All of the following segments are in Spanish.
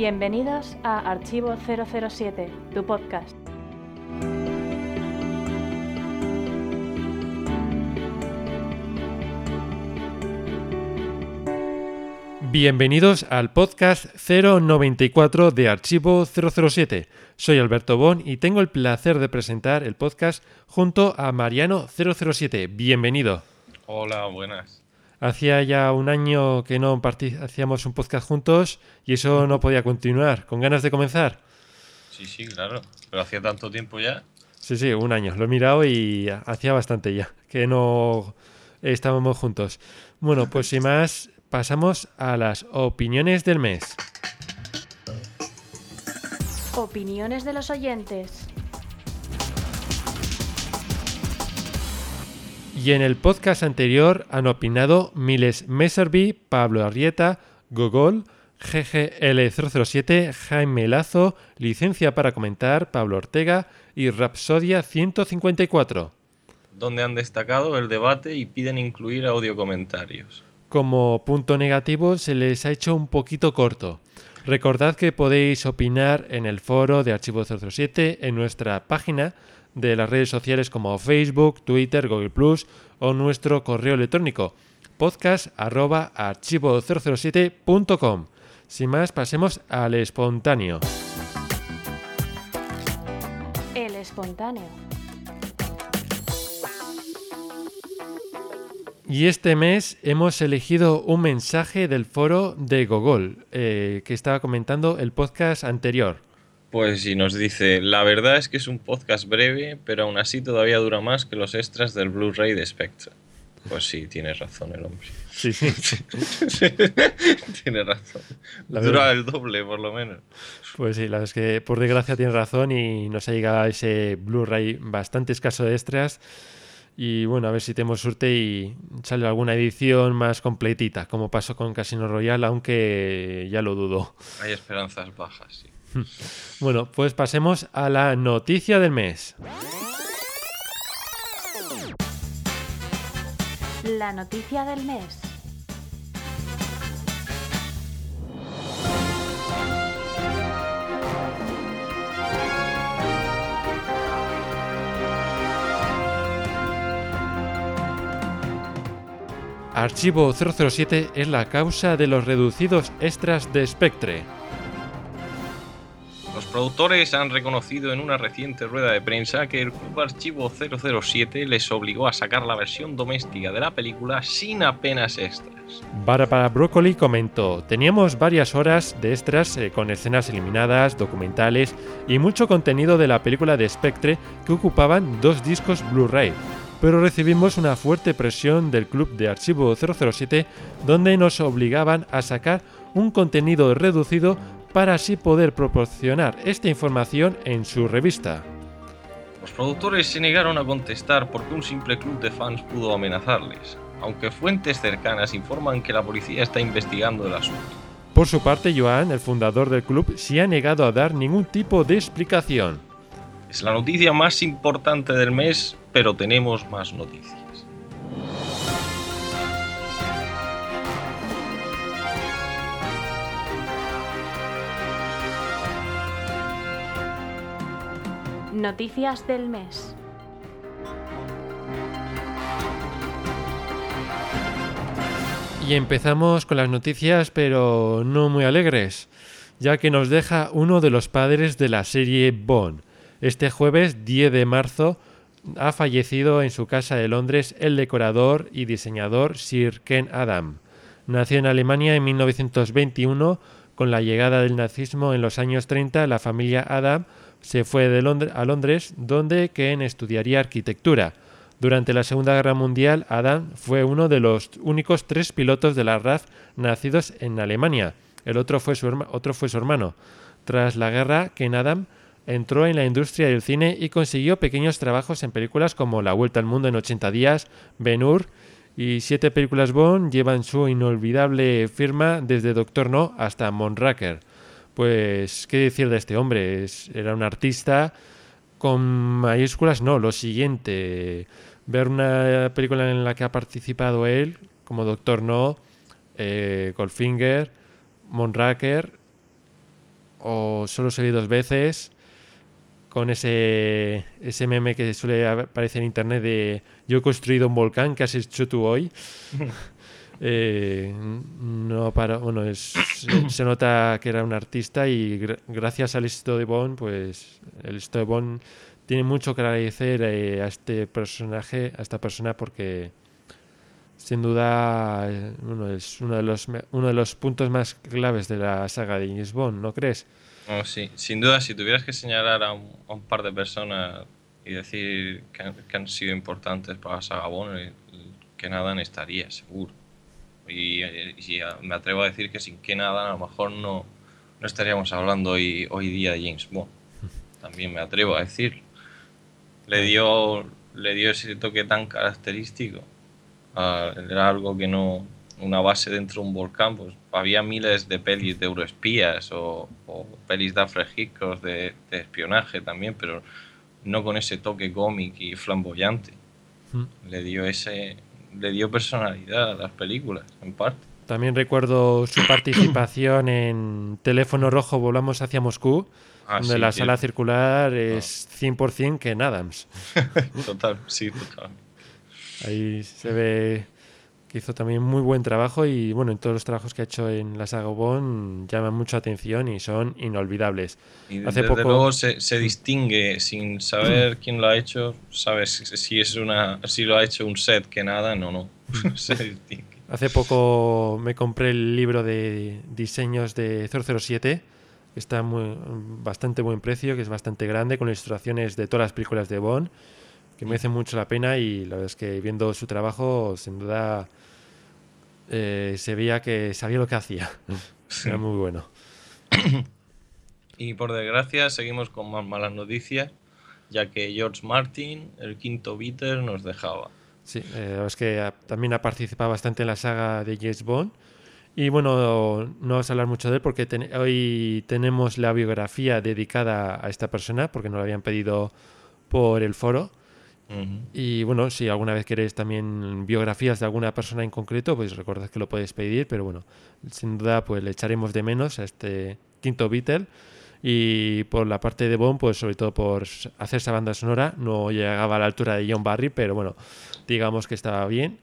Bienvenidos a Archivo 007, tu podcast. Bienvenidos al podcast 094 de Archivo 007. Soy Alberto Bon y tengo el placer de presentar el podcast junto a Mariano 007. Bienvenido. Hola, buenas. Hacía ya un año que no hacíamos un podcast juntos y eso no podía continuar. ¿Con ganas de comenzar? Sí, sí, claro. Pero hacía tanto tiempo ya. Sí, sí, un año. Lo he mirado y hacía bastante ya que no estábamos juntos. Bueno, pues sin más, pasamos a las opiniones del mes. Opiniones de los oyentes. Y en el podcast anterior han opinado Miles Messerby, Pablo Arrieta, Gogol, GGL007, Jaime Lazo, Licencia para Comentar, Pablo Ortega y Rapsodia 154. Donde han destacado el debate y piden incluir audio comentarios. Como punto negativo se les ha hecho un poquito corto. Recordad que podéis opinar en el foro de Archivo 007 en nuestra página de las redes sociales como Facebook, Twitter, Google Plus o nuestro correo electrónico podcast@archivo007.com. Sin más, pasemos al espontáneo. El espontáneo. Y este mes hemos elegido un mensaje del foro de Google eh, que estaba comentando el podcast anterior. Pues sí, nos dice, la verdad es que es un podcast breve, pero aún así todavía dura más que los extras del Blu-ray de Spectre. Pues sí, tiene razón el hombre. Sí, sí. tiene razón. dura el doble, por lo menos. Pues sí, la verdad es que por desgracia tiene razón y nos ha llegado ese Blu-ray bastante escaso de extras. Y bueno, a ver si tenemos suerte y sale alguna edición más completita, como pasó con Casino Royale, aunque ya lo dudo. Hay esperanzas bajas, sí. Bueno, pues pasemos a la noticia del mes. La noticia del mes. Archivo 007 es la causa de los reducidos extras de Spectre. Los productores han reconocido en una reciente rueda de prensa que el Club Archivo 007 les obligó a sacar la versión doméstica de la película sin apenas extras. Barbara Broccoli comentó, teníamos varias horas de extras eh, con escenas eliminadas, documentales y mucho contenido de la película de Spectre que ocupaban dos discos Blu-ray pero recibimos una fuerte presión del Club de Archivo 007 donde nos obligaban a sacar un contenido reducido para así poder proporcionar esta información en su revista. Los productores se negaron a contestar porque un simple club de fans pudo amenazarles, aunque fuentes cercanas informan que la policía está investigando el asunto. Por su parte, Joan, el fundador del club, se ha negado a dar ningún tipo de explicación. Es la noticia más importante del mes pero tenemos más noticias. Noticias del mes. Y empezamos con las noticias, pero no muy alegres, ya que nos deja uno de los padres de la serie Bond. Este jueves 10 de marzo ha fallecido en su casa de Londres el decorador y diseñador Sir Ken Adam. Nació en Alemania en 1921. Con la llegada del nazismo en los años 30, la familia Adam se fue de a Londres, donde Ken estudiaría arquitectura. Durante la Segunda Guerra Mundial, Adam fue uno de los únicos tres pilotos de la RAF nacidos en Alemania. El otro fue su, otro fue su hermano. Tras la guerra, Ken Adam entró en la industria del cine y consiguió pequeños trabajos en películas como La Vuelta al Mundo en 80 días, Ben Hur y siete películas Bond llevan su inolvidable firma desde Doctor No hasta Monraker. Pues, ¿qué decir de este hombre? era un artista con mayúsculas, no, lo siguiente. Ver una película en la que ha participado él, como Doctor No, eh, Goldfinger, Monraker, o solo se vi dos veces con ese, ese meme que suele aparecer en internet de yo he construido un volcán, ¿qué has hecho tú hoy? Eh, no para, bueno, es, se, nota que era un artista y gracias al éxito de Bond, pues el éxito de Bond tiene mucho que agradecer eh, a este personaje, a esta persona, porque sin duda eh, es uno de los uno de los puntos más claves de la saga de James Bond, ¿no crees? Oh, sí, sin duda, si tuvieras que señalar a un, par de personas y decir que, han sido importantes para la saga Bond, que nada estaría, seguro. Y, me atrevo a decir que sin que nada a lo mejor no, no estaríamos hablando hoy, hoy día de James Bond. También me atrevo a decir. Le dio, le dio ese toque tan característico. Ah, era algo que no, una base dentro de un volcán, pues había miles de pelis de euroespías o, pelis de Alfred de, de, espionaje también, pero no con ese toque cómic y flamboyante. Hmm. Le dio ese le dio personalidad a las películas, en parte. También recuerdo su participación en Teléfono Rojo Volamos hacia Moscú, ah, donde la sala circular es 100% Ken Adams. total, sí, total. Ahí se ve que hizo también muy buen trabajo y bueno, en todos los trabajos que ha hecho en la saga Bond llaman mucha atención y son inolvidables. Y Hace desde poco... luego se, se, distingue sin saber quién lo ha hecho, sabes si es una si lo ha hecho un set que nada, no, no, se distingue. Hace poco me compré el libro de diseños de 007, que está muy, bastante buen precio, que es bastante grande, con ilustraciones de todas las películas de Bond, que merece mucho la pena y la verdad es que viendo su trabajo, sin duda eh, se veía que sabía lo que hacía. Era muy bueno. Y por desgracia seguimos con más malas noticias, ya que George Martin, el quinto Beater, nos dejaba. Sí, eh, es que también ha participado bastante en la saga de James Bond. Y bueno, no vamos a hablar mucho de él porque hoy tenemos la biografía dedicada a esta persona, porque nos la habían pedido por el foro. Y bueno, si alguna vez queréis también biografías de alguna persona en concreto, pues recordad que lo podéis pedir, pero bueno, sin duda pues le echaremos de menos a este quinto Beatle. Y por la parte de Bond, pues sobre todo por hacer esa banda sonora, no llegaba a la altura de John Barry, pero bueno, digamos que estaba bien.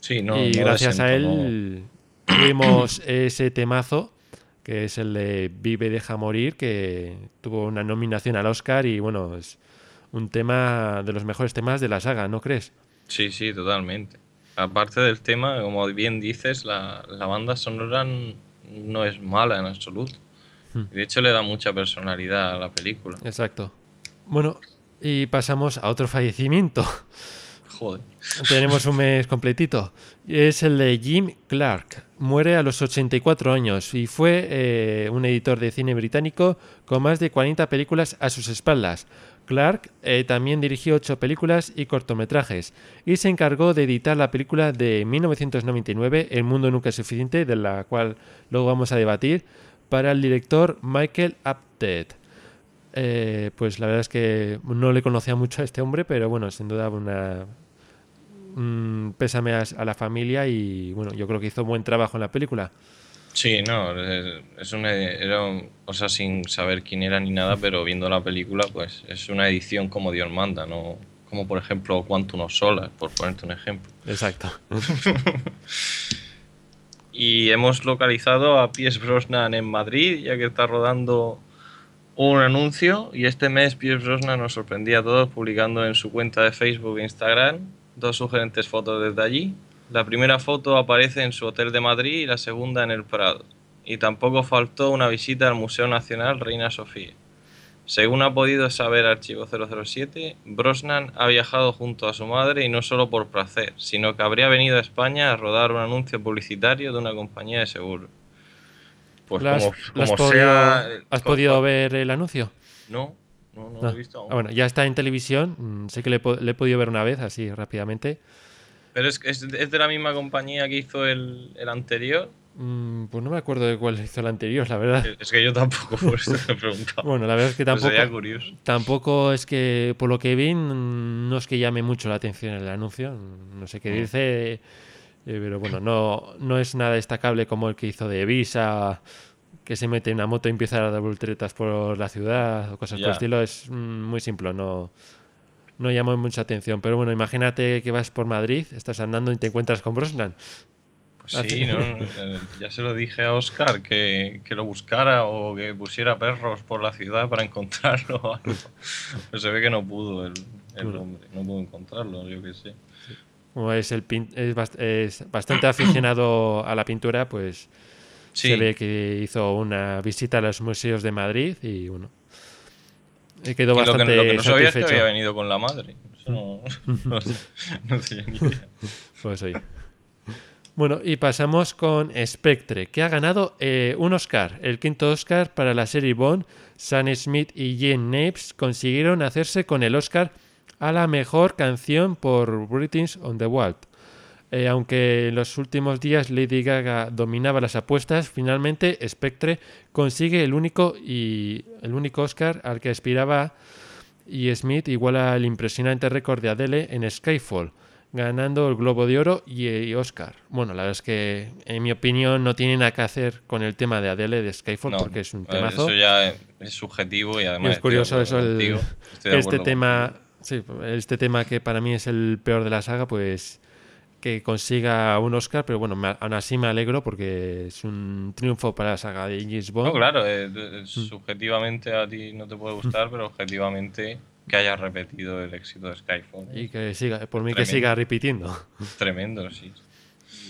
Sí, no, y gracias a él tuvimos ese temazo, que es el de Vive, deja morir, que tuvo una nominación al Oscar y bueno, es un tema de los mejores temas de la saga, ¿no crees? Sí, sí, totalmente. Aparte del tema, como bien dices, la, banda sonora no es mala en absoluto. Hmm. De hecho, le da mucha personalidad a la película. Exacto. Bueno, y pasamos a otro fallecimiento. Joder. Tenemos un mes completito. Es el de Jim Clark. Muere a los 84 años y fue eh, un editor de cine británico con más de 40 películas a sus espaldas. Clark eh, también dirigió ocho películas y cortometrajes y se encargó de editar la película de 1999 El mundo nunca es suficiente, de la cual luego vamos a debatir, para el director Michael Apted. Eh, pues la verdad es que no le conocía mucho a este hombre, pero bueno, sin duda una pésame a, la familia y bueno, yo creo que hizo buen trabajo en la película. Sí, no, es una, era, o sea, sin saber quién era ni nada, pero viendo la película, pues es una edición como Dios manda, no como por ejemplo Quantum of Solar, por ponerte un ejemplo. Exacto. y hemos localizado a Piers Brosnan en Madrid, ya que está rodando un anuncio, y este mes Piers Brosnan nos sorprendía a todos publicando en su cuenta de Facebook e Instagram dos sugerentes fotos desde allí la primera foto aparece en su hotel de Madrid y la segunda en el Prado. Y tampoco faltó una visita al Museo Nacional Reina Sofía. Según ha podido saber Archivo 007, Brosnan ha viajado junto a su madre y no solo por placer, sino que habría venido a España a rodar un anuncio publicitario de una compañía de seguros. Pues como, has, sea, podido, ver el anuncio? No, no, no, lo he visto ah, bueno, ya está en televisión. Mm, sé que le, le, he podido ver una vez, así rápidamente. ¿Pero es, es, de la misma compañía que hizo el, anterior? Mm, pues no me acuerdo de cuál hizo el anterior, la verdad. Es que yo tampoco, por eso me he preguntado. bueno, la verdad es que pues tampoco. tampoco es que, por lo que vi, no es que llame mucho la atención el anuncio. No sé qué mm. dice, eh, pero bueno, no, no es nada destacable como el que hizo de Visa, que se mete en una moto y empieza a dar volteretas por la ciudad o cosas por Ya. el estilo es mm, muy simple, no, no llama mucha atención. Pero bueno, imagínate que vas por Madrid, estás andando y te encuentras con Brosnan. Pues sí, ¿no? Eh, ya se lo dije a Oscar que, que lo buscara o que pusiera perros por la ciudad para encontrarlo. Pero se ve que no pudo el, el hombre, no pudo encontrarlo, yo qué sé. Como es, el pin- es, bast- es bastante aficionado a la pintura, pues Sí, se ve que hizo una visita a los museos de Madrid y bueno, eh, quedó y lo que, bastante lo que no sabía es que había venido con la madre. No, no, sé- no tenía ni idea. Pues oye. Bueno, y pasamos con Spectre, que ha ganado eh, un Oscar, el quinto Oscar para la serie Bond. Sam Smith y Jen Napes consiguieron hacerse con el Oscar a la mejor canción por British on the Wild. Eh, aunque en los últimos días Lady Gaga dominaba las apuestas, finalmente Spectre consigue el único y el único Oscar al que aspiraba y Smith iguala el impresionante récord de Adele en Skyfall, ganando el Globo de Oro y, y Oscar. Bueno, la verdad es que en mi opinión no tiene nada que hacer con el tema de Adele de Skyfall No, porque es un temazo. Eso ya es, subjetivo y Y además. es curioso eso, el- este tema, sí, este tema que para mí es el peor de la saga, pues que consiga un Oscar, pero bueno, me- aún así me alegro porque es un triunfo para la saga de James Bond. No, claro, eh, eh, Mm. subjetivamente a ti no te puede gustar, pero objetivamente que hayas repetido el éxito de Skyfall. Y que siga, por mí que siga repitiendo. Tremendo, sí.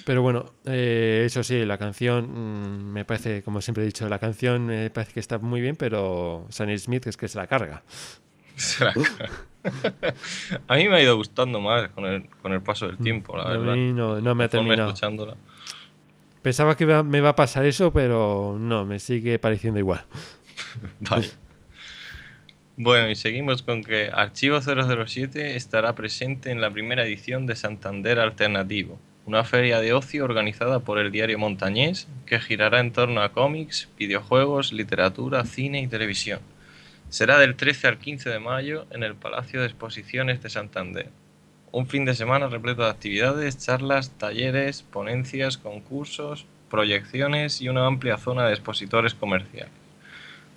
Pero bueno, eh, eso sí, la canción mm, me parece, como siempre he dicho, la canción me parece que está muy bien, pero Sam Smith es que se la carga. Se la caga. a mí me ha ido gustando más con el, con el paso del tiempo, la Mm. A verdad. mí no, no me ha terminado. escuchándola. Pensaba que me va a pasar eso, pero no, me sigue pareciendo igual. Vale. Bueno, y seguimos con que Archivo 007 estará presente en la primera edición de Santander Alternativo, una feria de ocio organizada por el diario Montañés que girará en torno a cómics, videojuegos, literatura, cine y televisión. Será del 13 al 15 de mayo en el Palacio de Exposiciones de Santander. Un fin de semana repleto de actividades, charlas, talleres, ponencias, concursos, proyecciones y una amplia zona de expositores comerciales.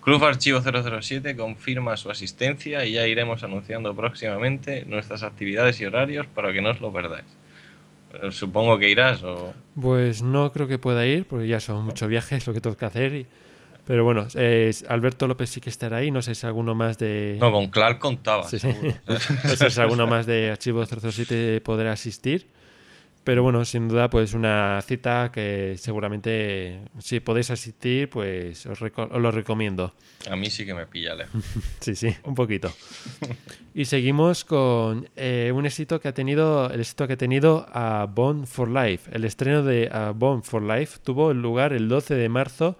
Club Archivo 007 confirma su asistencia y ya iremos anunciando próximamente nuestras actividades y horarios para que no os lo perdáis. Eh, Supongo que irás o... Pues no creo que pueda ir, porque ya son muchos viajes lo que tengo que hacer. y- Pero bueno, eh, Alberto López sí que estará ahí, no sé si alguno más de... No, con Clark contaba. Sí, seguro. No sé si alguno más de Archivo 007 podrá asistir. Pero bueno, sin duda, pues una cita que seguramente, si podéis asistir, pues os lo recomiendo. A mí sí que me pilla lejos. Sí, sí, un poquito. Y seguimos con eh, un éxito que ha tenido, el éxito que ha tenido a Bond for Life. El estreno de A Bond for Life tuvo lugar el 12 de marzo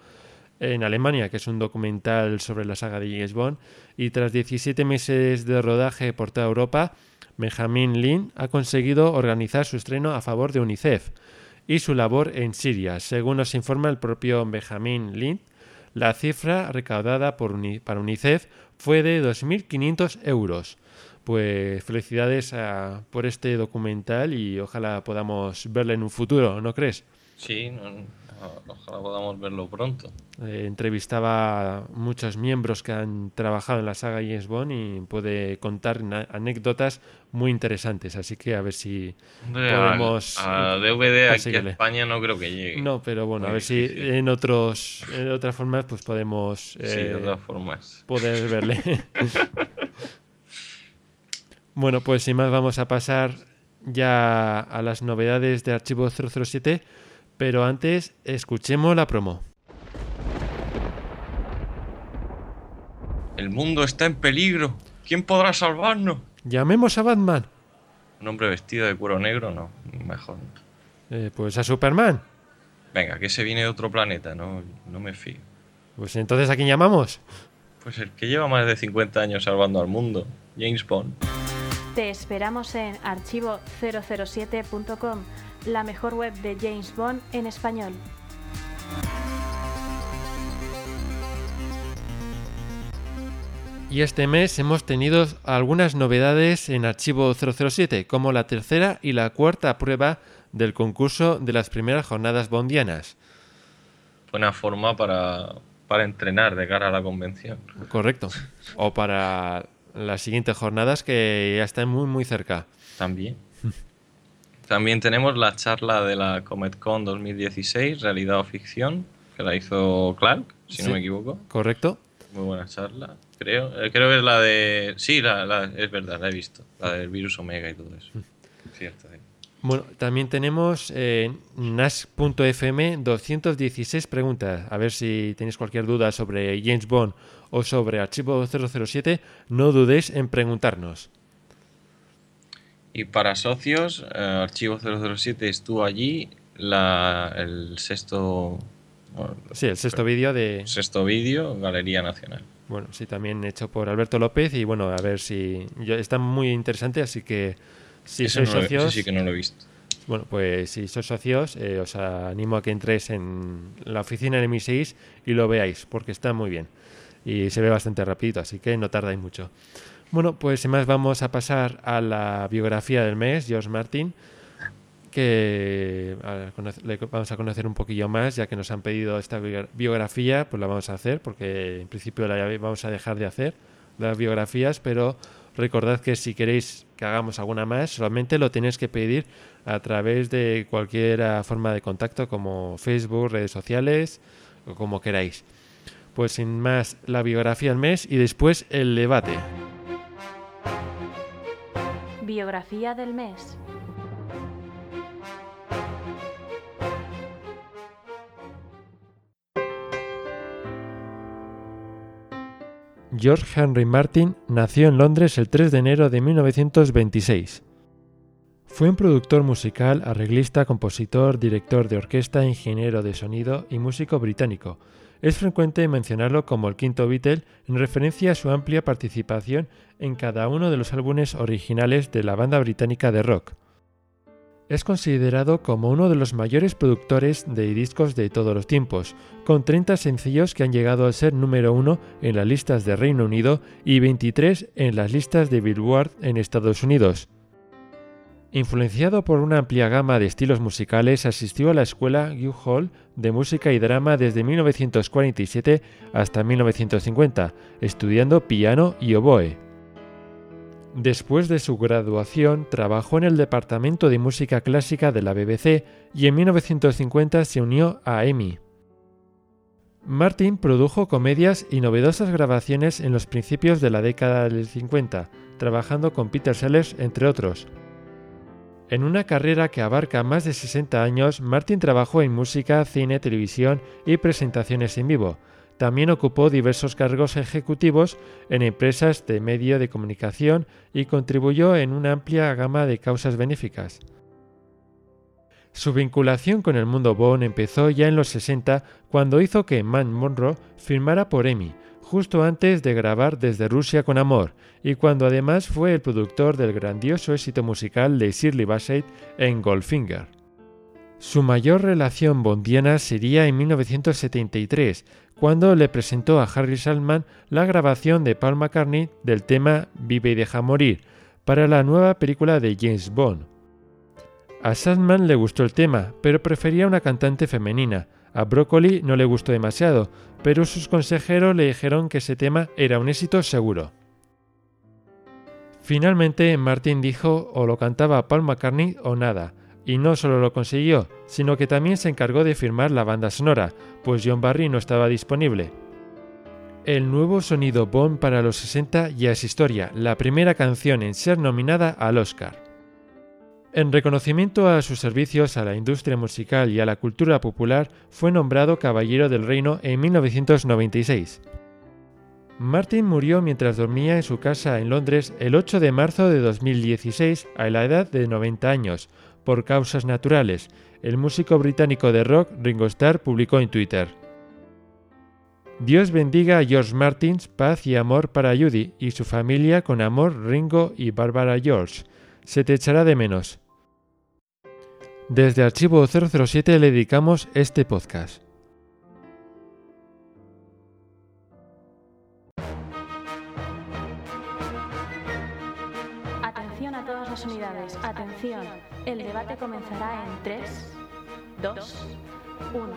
en Alemania, que es un documental sobre la saga de James Bond. Y tras 17 meses de rodaje por toda Europa, Benjamin Lin ha conseguido organizar su estreno a favor de UNICEF y su labor en Siria. Según nos informa el propio Benjamin Lin, la cifra recaudada por para UNICEF fue de 2.500 euros. Pues felicidades por este documental y ojalá podamos verlo en un futuro, ¿no crees? Sí, no, ojalá podamos verlo pronto. Eh, entrevistaba a muchos miembros que han trabajado en la saga James Bond y puede contar anécdotas muy interesantes. Así que a ver si podemos a, a DVD aquí a. España no creo que llegue. No, pero bueno, a ver si en otros en otras formas pues podemos Sí, de eh, todas formas. poder verle. bueno, pues sin más vamos a pasar ya a las novedades de Archivo 007, pero antes escuchemos la promo. El mundo está en peligro. ¿Quién podrá salvarnos? Llamemos a Batman, Un hombre vestido de cuero negro, no. Mejor. no. Eh, pues a Superman. Venga, que se viene de otro planeta, no, no me fío. Pues entonces a quién llamamos. Pues el que lleva más de 50 años salvando al mundo, James Bond. Te esperamos en archivo007.com, la mejor web de James Bond en español. Y este mes hemos tenido algunas novedades en Archivo 007, como la tercera y la cuarta prueba del concurso de las primeras jornadas bondianas. Buena forma para, para entrenar de cara a la convención. Correcto. O para las siguientes jornadas que ya están muy, muy cerca. También. También tenemos la charla de la CometCon 2016, Realidad o Ficción, que la hizo Clark, si no me equivoco. Correcto. Muy buena charla, creo. Eh, creo que es la de... Sí, la, la- es verdad, la he visto. La del virus Omega y todo eso. Cierto, sí. Bueno, también tenemos eh, NAS.fm 216 preguntas. A ver si tenéis cualquier duda sobre James Bond o sobre Archivo 007, no dudéis en preguntarnos. Y para socios, eh, Archivo 007 estuvo allí, la, el sexto, bueno, Sí, el sexto vídeo de... sexto vídeo, Galería Nacional. Bueno, sí, también hecho por Alberto López y bueno, a ver si... yo- está muy interesante, así que si Ese sois no lo- socios... sí que no lo he visto. Bueno, pues si sois socios, eh, os animo a que entréis en la oficina del MI6 y lo veáis, porque está muy bien. Y se ve bastante rapidito, así que no tardáis mucho. Bueno, pues sin más vamos a pasar a la biografía del mes, George Martin, que le vamos a conocer un poquillo más, ya que nos han pedido esta bio- biografía, pues la vamos a hacer, porque en principio la vamos a dejar de hacer, las biografías, pero recordad que si queréis que hagamos alguna más, solamente lo tenéis que pedir a través de cualquier forma de contacto como Facebook, redes sociales o como queráis. Pues sin más, la biografía del mes y después el debate. Biografía del mes. George Henry Martin nació en Londres el 3 de enero de 1926. Fue un productor musical, arreglista, compositor, director de orquesta, ingeniero de sonido y músico británico. Es frecuente mencionarlo como el quinto Beatle en referencia a su amplia participación en cada uno de los álbumes originales de la banda británica de rock. Es considerado como uno de los mayores productores de discos de todos los tiempos, con 30 sencillos que han llegado a ser número uno en las listas de Reino Unido y 23 en las listas de Billboard en Estados Unidos. Influenciado por una amplia gama de estilos musicales, asistió a la escuela Guildhall de música y drama desde 1947 hasta 1950, estudiando piano y oboe. Después de su graduación, trabajó en el Departamento de Música Clásica de la BBC y en 1950 se unió a EMI. Martin produjo comedias y novedosas grabaciones en los principios de la década del 50, trabajando con Peter Sellers, entre otros. En una carrera que abarca más de 60 años, Martin trabajó en música, cine, televisión y presentaciones en vivo. También ocupó diversos cargos ejecutivos en empresas de medio de comunicación y contribuyó en una amplia gama de causas benéficas. Su vinculación con el mundo Bond empezó ya en los 60 cuando hizo que Man Monroe firmara por EMI, justo antes de grabar Desde Rusia con Amor, y cuando además fue el productor del grandioso éxito musical de Shirley Bassey en Goldfinger. Su mayor relación bondiana sería en 1973, cuando le presentó a Harry Saltman la grabación de Paul McCartney del tema Vive y deja morir, para la nueva película de James Bond. A Saltman le gustó el tema, pero prefería una cantante femenina. A Broccoli no le gustó demasiado, pero sus consejeros le dijeron que ese tema era un éxito seguro. Finalmente, Martin dijo o lo cantaba Paul McCartney o nada, y no solo lo consiguió, sino que también se encargó de firmar la banda sonora, pues John Barry no estaba disponible. El nuevo sonido Bond para los 60 ya es historia, la primera canción en ser nominada al Oscar. En reconocimiento a sus servicios a la industria musical y a la cultura popular, fue nombrado Caballero del Reino en 1996. Martin murió mientras dormía en su casa en Londres el 8 de marzo de 2016 a la edad de 90 años, por causas naturales. El músico británico de rock Ringo Starr publicó en Twitter. Dios bendiga a George Martins, paz y amor para Judy y su familia con amor Ringo y Barbara George. Se te echará de menos. Desde Archivo 007 le dedicamos este podcast. Atención a todas las unidades. Atención. El debate comenzará en 3, 2, 1.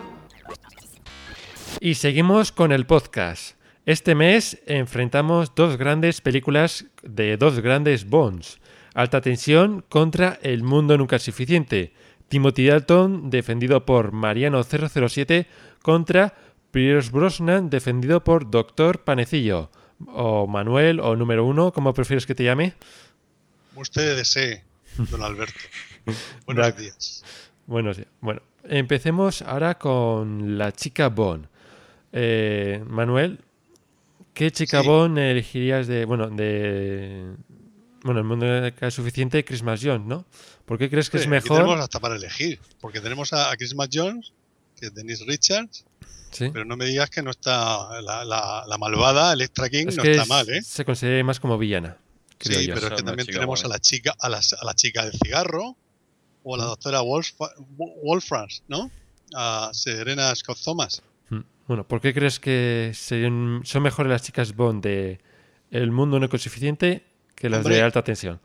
Y seguimos con el podcast. Este mes enfrentamos dos grandes películas de dos grandes Bonds. Alta tensión contra El mundo nunca es suficiente. Timothy Dalton defendido por Mariano 007 contra Pierce Brosnan defendido por Doctor Panecillo. O Manuel o número uno, como prefieres que te llame. Usted desee, don Alberto. Buenos días. Buenos días. Bueno, empecemos ahora con la chica Bond. Eh, Manuel, ¿qué chica Sí. Bond elegirías de. Bueno, de. Bueno, el mundo es suficiente, Christmas Jones, ¿no? ¿Por qué crees que es mejor? tenemos hasta para elegir, porque tenemos a, a Christmas Jones, que es Denise Richards, Sí. pero no me digas que no está la, la- la malvada Electra King, Es no que está es- mal, ¿eh? se considera más como villana, creo Sí, yo. pero es que también tenemos a la chica, a la, a la chica del cigarro, o a la doctora Wolf, Wolframs, ¿no? A Serena Scott Thomas. Mm. Bueno, ¿por qué crees que serían- son mejores las chicas Bond de El mundo no es suficiente que las de alta tensión?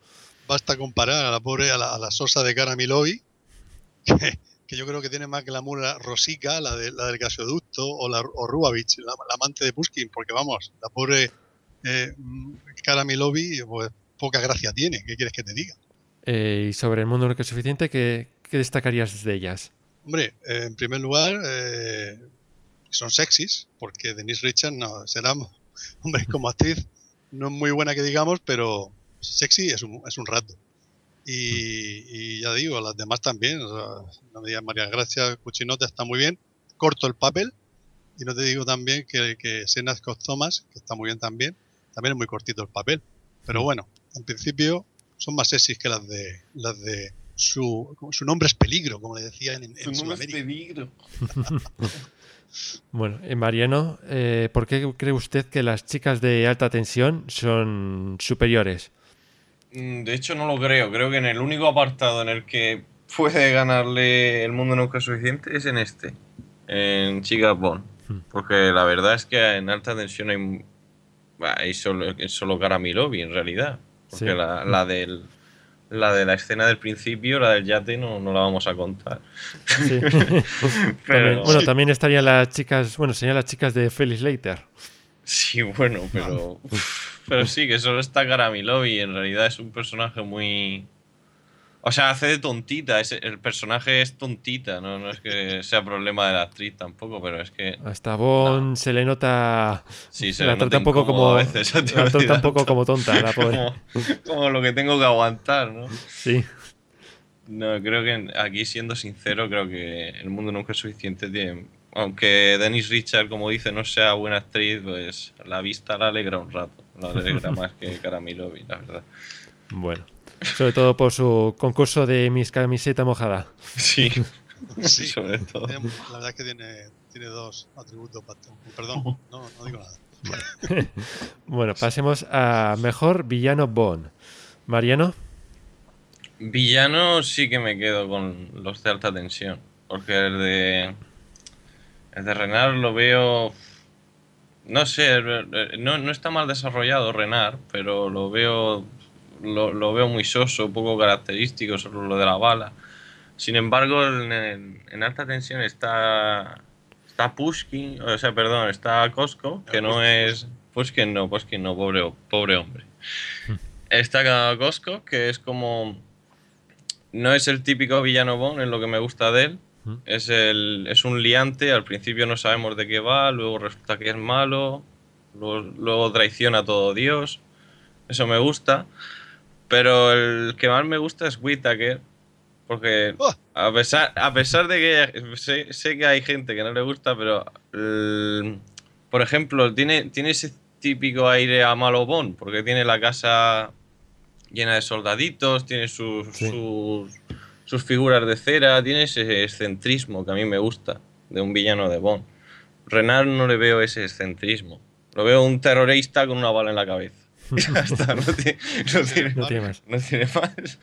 Basta comparar a la pobre, a la, a la sosa de Cara Milovi, que, que yo creo que tiene más glamour la Rosica, la, de, la del gasoducto, o, la, o Rubavich, la, la amante de Pushkin, porque vamos, la pobre eh, Cara Milovi, pues poca gracia tiene, ¿qué quieres que te diga? Eh, y sobre El mundo no es suficiente, ¿qué, qué destacarías de ellas? Hombre, eh, en primer lugar, eh, son sexys, porque Denise Richards no, será, hombre, como actriz, no es muy buena que digamos, pero sexy es un, es un rato. Y, y ya digo, las demás también, o sea, no me digas María Gracia, Cuchinote está muy bien, corto el papel, y no te digo también que, que Sena Scott Thomas, que está muy bien también, también es muy cortito el papel. Pero bueno, en principio son más sexys que las de las de su, su nombre es peligro, como le decían en, en Sudamérica. peligro. Bueno, eh, Mariano, eh, ¿por qué cree usted que las chicas de alta tensión son superiores? Mm, De hecho, no lo creo. Creo que en el único apartado en el que puede ganarle el mundo nunca suficiente es en este, en Chica Bond. Hmm. Porque la verdad es que en alta tensión hay, hay solo, solo en realidad. Porque Sí. la, la del, la de la escena del principio, la del yate, no, no la vamos a contar. Sí. Pero, También- bueno, también estarían las chicas, bueno, serían las chicas de Felix Leiter. Sí, bueno, pero. pero sí, que solo está cara Milovi y en realidad es un personaje muy. O sea, hace de tontita. es- el personaje es tontita, ¿no? no es que sea problema de la actriz tampoco, pero es que. Hasta Bond se le nota. Sí, se la le trata un poco como. a veces, la trata un poco como tonta, la pobre. Como, como lo que tengo que aguantar, ¿no? Sí. No, creo que aquí, siendo sincero, creo que el mundo nunca es suficiente. Tiene, aunque Dennis Richard, como dice, no sea buena actriz, pues la vista la alegra un rato. La alegra más que Karamilovi, la verdad. Bueno. Sobre todo por su concurso de Miss Camiseta Mojada. Sí, Sí, sobre todo. la verdad es que tiene, tiene dos atributos. Perdón, no, no digo nada. Bueno, pasemos a mejor villano Bond. Mariano. Villano sí que me quedo con los de alta tensión. Porque el de. El de Renard lo veo. No sé, el- no, no está mal desarrollado Renard, pero lo veo. Lo, lo veo muy soso, poco característico, solo lo de la bala. Sin embargo, en, en- en alta tensión está. Está Pushkin, o sea, perdón, está Costco, que no es. Pushkin no, Pushkin no, pobre, pobre hombre. Está Costco, que es como. No es el típico villano Bond, es lo que me gusta de él. Mm. Es, el, es un liante, al principio no sabemos de qué va, luego resulta que es malo, luego, luego traiciona a todo Dios. Eso me gusta. Pero el que más me gusta es Whittaker, porque ¡Oh! a pesar, a pesar de que sé, sé que hay gente que no le gusta, pero el- por ejemplo, tiene, tiene ese típico aire a malo Bond, porque tiene la casa llena de soldaditos, tiene sus, Sí. sus, sus figuras de cera, tiene ese excentrismo que a mí me gusta de un villano de Bond. Renard no le veo ese excentrismo. Lo veo un terrorista con una bala en la cabeza. Ya está, no tiene, no tiene- No tiene más. no tiene más.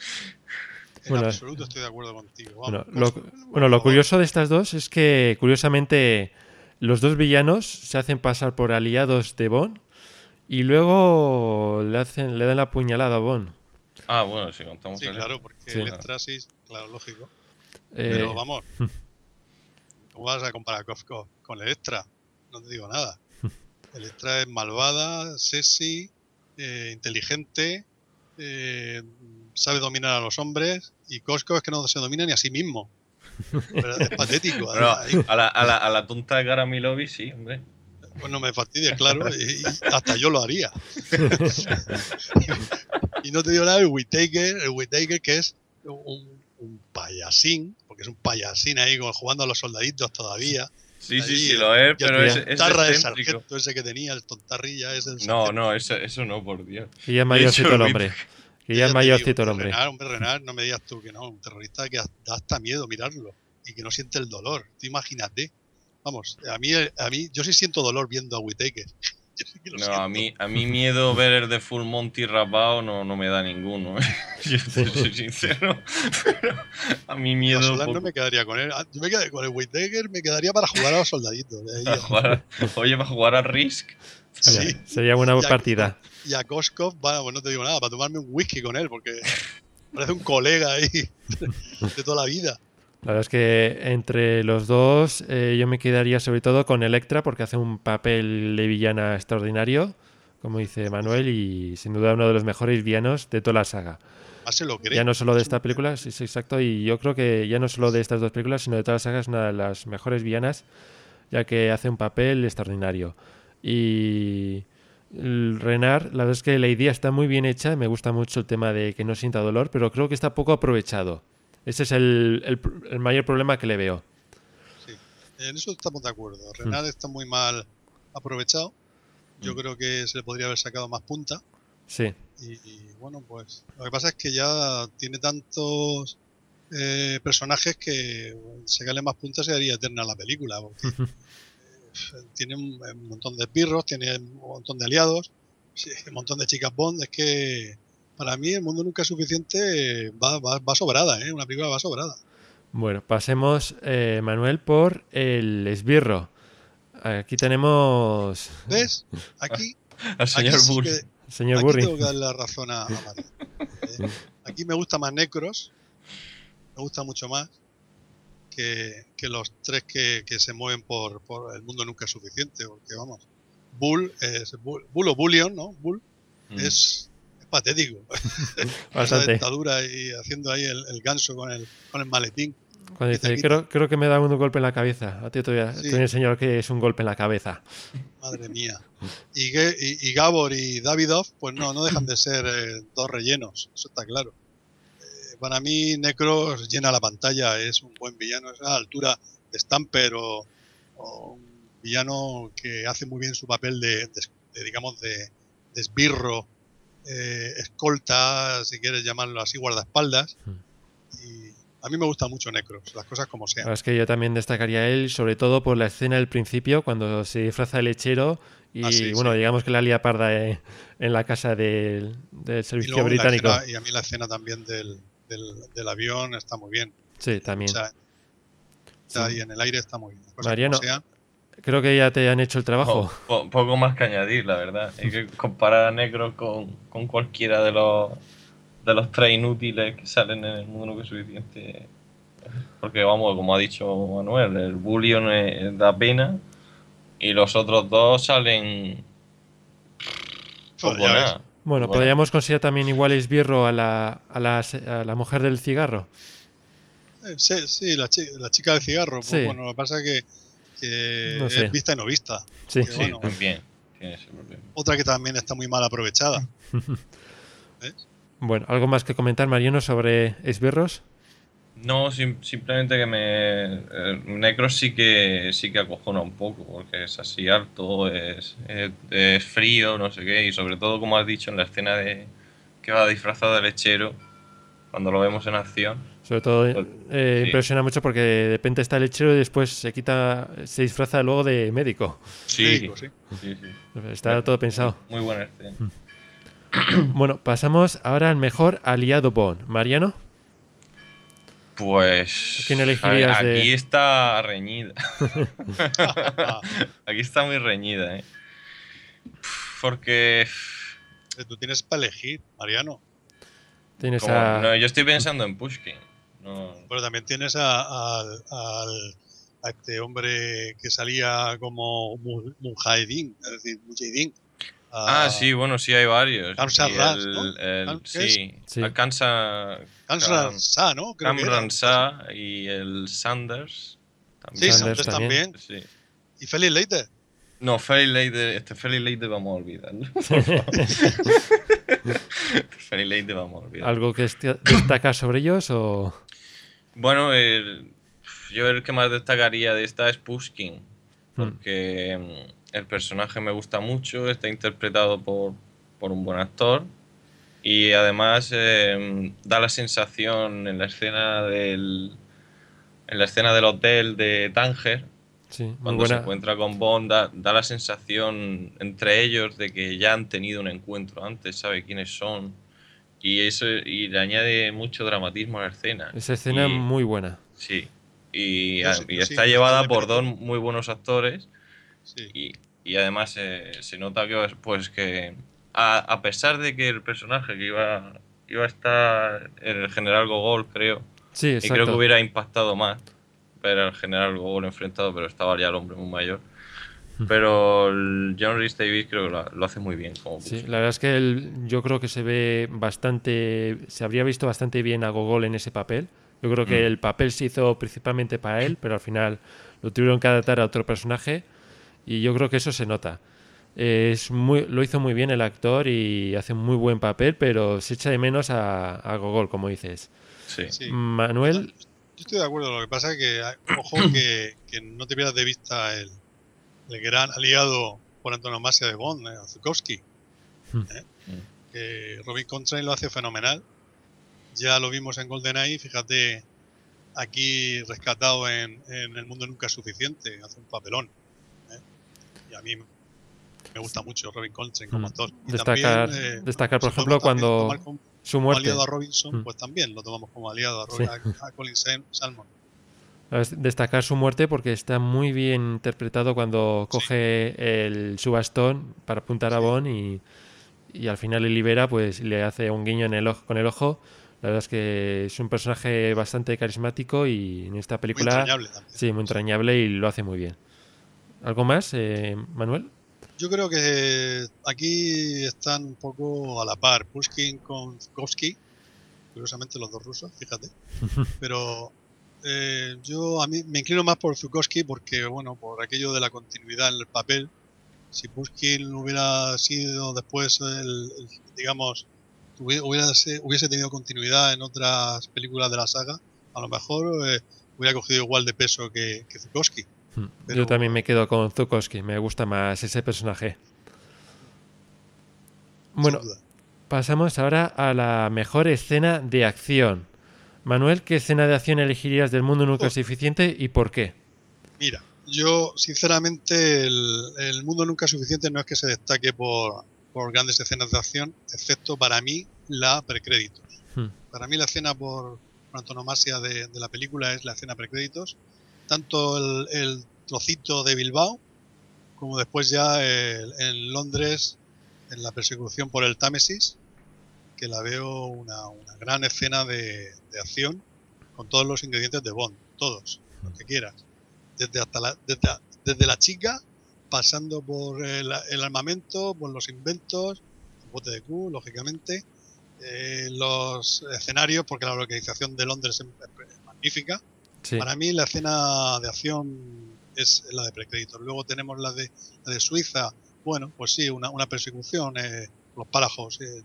En Bueno, absoluto estoy de acuerdo contigo. Lo, bueno, lo curioso de estas dos es que, curiosamente, los dos villanos se hacen pasar por aliados de Bond y luego le, hacen, le dan la puñalada a Bond. Ah, bueno, si contamos Sí, claro, porque Sí. Electrasis, claro, lógico. Eh, Pero vamos, ¿cómo vas a comparar Costco con el Extra? no te digo nada. Electra es malvada, sexy, eh, inteligente, eh, sabe dominar a los hombres y Costco es que no se domina ni a sí mismo. Pero es patético. A, la, a, la, a la tonta de Gara Milovi, sí, hombre. Pues no me fastidia, claro, y, y hasta yo lo haría. y no te digo nada el Whittaker, el Whittaker que es un, un payasín, porque es un payasín ahí jugando a los soldaditos todavía. Sí, sí, Ahí, sí, lo es, y pero es, es tontarra del excéntrico. sargento ese que tenía, el tontarrilla ese. del No, no, eso, eso no, por Dios. Que ya es De mayorcito el hombre. Que Ya es mayorcito el hombre. Renard, hombre, Renard, no me digas tú que no, un terrorista que da hasta miedo mirarlo y que no siente el dolor. Tú imagínate. Vamos, a mí, a mí, yo sí siento dolor viendo a sí lo No, siento. a mí, a mí miedo ver el de Full Monty rapado no, no me da ninguno. ¿eh? Yo te soy sincero. Pero a mí A miedo. Solar no me quedaría con él. Ah, Yo me quedé con el Whittaker, me quedaría para jugar a los soldaditos. eh, Para jugar- oye, para jugar a Risk. Sí. Sería buena Ya- partida. Y a Koskov, bueno, pues no te digo nada, para tomarme un whisky con él, porque parece un colega ahí de toda la vida. La verdad es que entre los dos eh, yo me quedaría sobre todo con Electra porque hace un papel de villana extraordinario, como dice Manuel, y sin duda uno de los mejores villanos de toda la saga. Más se lo cree. Ya no solo de esta película, sí, sí, exacto, y yo creo que ya no solo de estas dos películas, sino de toda la saga es una de las mejores villanas, ya que hace un papel extraordinario. Y el Renard, la verdad es que la idea está muy bien hecha, me gusta mucho el tema de que no sienta dolor, pero creo que está poco aprovechado. Ese es el, el mayor problema que le veo. Sí, en eso estamos de acuerdo. Hmm. Renard está muy mal aprovechado. Yo Mm. creo que se le podría haber sacado más punta. Sí, Y, y, bueno, pues lo que pasa es que ya tiene tantos eh, personajes que sacarle más puntas se haría eterna la película. Porque, eh, tiene un, un montón de pirros, tiene un montón de aliados, un montón de chicas Bond. Es que para mí el mundo nunca es suficiente. Va, va, va sobrada, ¿eh? Una película va sobrada. Bueno, pasemos, eh, Manuel, por el esbirro. Aquí tenemos ¿Ves? Aquí, Al señor aquí sí que- señor Aquí Burry. tengo que darle la razón a, a Mario. Eh, aquí me gusta más Necros, me gusta mucho más que, que los tres que, que se mueven por, por el mundo nunca es suficiente, porque vamos, Bull, es, Bull, Bull o Bullion, ¿no? Bull Mm. es patético. Bastante. dentadura y haciendo ahí el, el ganso con el, con el maletín. Cuando dice, creo, creo que me da un golpe en la cabeza. A ti te voy a, Sí. te voy a enseñar que es un golpe en la cabeza. Madre mía. Y, y, y Gabor y Davidov, pues no, no dejan de ser eh, dos rellenos, eso está claro. Eh, para mí, Necros llena la pantalla, es un buen villano, es a la altura de Stamper o, o un villano que hace muy bien su papel de, de- de, digamos, de, de esbirro, eh, escolta, si quieres llamarlo así, guardaespaldas. Y a mí me gusta mucho Necros, las cosas como sean. es que yo también destacaría a él, sobre todo por la escena del principio, cuando se disfraza de lechero y, Ah, sí, bueno, sí. digamos que la lía parda eh, en la casa del, del Y, servicio la británico. escena- y a mí la escena también del, del, del avión está muy bien. Sí, también. O sea, está Sí. ahí en el aire está muy bien. Mariano. Creo que ya te han hecho el trabajo. Po- po- poco más que añadir, la verdad. Hay que comparar a Necro con, con cualquiera de los de los tres inútiles que salen en el mundo nunca es suficiente. Porque vamos, como ha dicho Manuel, el Bullion es- da pena y los otros dos salen poco nada. Bueno, Bueno. podríamos considerar también igual esbirro a la, a, la, a la mujer del cigarro. Eh, sí, sí, la, chi- la chica del cigarro. Pues Sí. bueno, lo que pasa es que, que No sé. es vista y no vista. Sí. Que Sí, bueno. también. Ese. Otra que también está muy mal aprovechada. Bueno, ¿algo más que comentar, Mariano, sobre esbirros? No, sim- simplemente que me. eh, Necros sí que sí que acojona un poco, porque es así alto, es, es, es frío, no sé qué, y sobre todo, como has dicho, en la escena de que va disfrazado de lechero, cuando lo vemos en acción. Sobre todo eh, sí. impresiona mucho porque de repente está el lechero y después se quita, se disfraza luego de médico. Sí, Médico, sí. sí, sí. Está todo pensado. Muy buena escena. Bueno, pasamos ahora al mejor aliado Bond. Mariano. Pues. ¿Quién elegirías de- Aquí está reñida. Aquí está muy reñida, ¿eh? Porque. que tú tienes para elegir, Mariano. Tienes a... no, yo estoy pensando en Pushkin. No, Pero también tienes a- a este hombre que salía como Mu- Mujahideen, es decir, Mujahideen. Ah, sí, bueno, sí hay varios. Kamsa Y Ras, el- ¿no? el- sí, Sí. alcanza Kamran Shah, ¿no? Creo Shah y el Sanders. Sí, También. Sanders Sanders también. también. Sí. Y Felix Leiter. No, Fairy Lady, este Fairy Lady vamos a olvidarlo. Fairy Lady vamos a olvidarlo. ¿Algo que destaca sobre ellos o...? Bueno, el- yo el que más destacaría de esta es Pushkin, porque mm, el personaje me gusta mucho, está interpretado por, por un buen actor y además eh, da la sensación en la escena del en la escena del hotel de Tánger, Sí, cuando se encuentra con Bond, da, da la sensación entre ellos de que ya han tenido un encuentro antes, sabe quiénes son y eso y le añade mucho dramatismo a la escena. Esa escena Y- es muy buena. Sí. Y, Yo a- sí- y sí, está llevada sí, por dos muy buenos actores Sí. y, y además eh, se nota que pues que a, a pesar de que el personaje que iba iba a estar el general Gogol creo Sí, y creo que hubiera impactado más ver al general Gogol enfrentado pero estaba ya el hombre muy mayor. Pero el John Rhys Davis creo que lo, lo hace muy bien como Sí, la verdad es que el- yo creo que se ve bastante, se habría visto bastante bien a Gogol en ese papel. Yo creo que Mm. el papel se hizo principalmente para él, pero al final lo tuvieron que adaptar a otro personaje y yo creo que eso se nota. Eh, Es muy, lo hizo muy bien el actor y hace un muy buen papel, pero se echa de menos a, a Gogol, como dices. Sí. Sí. Manuel, Yo estoy de acuerdo, lo que pasa es que, ojo, que, que no te pierdas de vista el, el gran aliado por antonomasia de Bond, eh, Zukovsky. Hmm. ¿eh? Que Robin Contrain lo hace fenomenal. Ya lo vimos en GoldenEye, fíjate, aquí rescatado en, en El Mundo Nunca es Suficiente, hace un papelón. ¿eh? Y a mí me gusta mucho Robin Contrain como Mm. actor. Y Destacar- también, eh, destacar, por si ejemplo, cuando su como muerte. aliado a Robinson, Mm. pues también lo tomamos como aliado a, Sí. Robin- a- a Colin Salmon. Es Destacar su muerte porque está muy bien interpretado cuando coge el, su bastón para apuntar a Sí. Bond y, y al final le libera, pues le hace un guiño en el ojo, con el ojo. La verdad es que es un personaje bastante carismático y en esta Muy película entrañable también. sí, muy entrañable y lo hace muy bien. ¿Algo más, eh, Manuel? Yo creo que aquí están un poco a la par, Pushkin con Zukovsky, curiosamente los dos rusos, fíjate. Pero eh, yo a mí me inclino más por Zukovsky porque, bueno, por aquello de la continuidad en el papel. Si Pushkin hubiera sido después, el, el, digamos, hubiese, hubiese tenido continuidad en otras películas de la saga, a lo mejor eh, hubiera cogido igual de peso que, que Zukovsky. Mm, Pero- Yo también me quedo con Zukovsky, me gusta más ese personaje. Bueno, pasamos ahora a la mejor escena de acción. Manuel, ¿qué escena de acción elegirías del mundo nunca Oh. es suficiente y por qué? Mira, yo sinceramente el, el mundo nunca es suficiente no es que se destaque por, por grandes escenas de acción, excepto para mí la precréditos. Hmm. Para mí la escena por, por antonomasia de, de la película es la escena precréditos, tanto el, el trocito de Bilbao como después ya el- en Londres en la persecución por el Támesis, que la veo una, una gran escena de, de acción con todos los ingredientes de Bond, todos, lo que quieras desde hasta la, desde, desde la chica, pasando por el, el armamento, por los inventos, el bote de Q, lógicamente, eh, los escenarios, porque la localización de Londres es, es magnífica. Sí, Para mí la escena de acción es la de precréditos. Luego tenemos la de, la de Suiza, bueno, pues sí, una, una persecución, eh, los párajos. eh,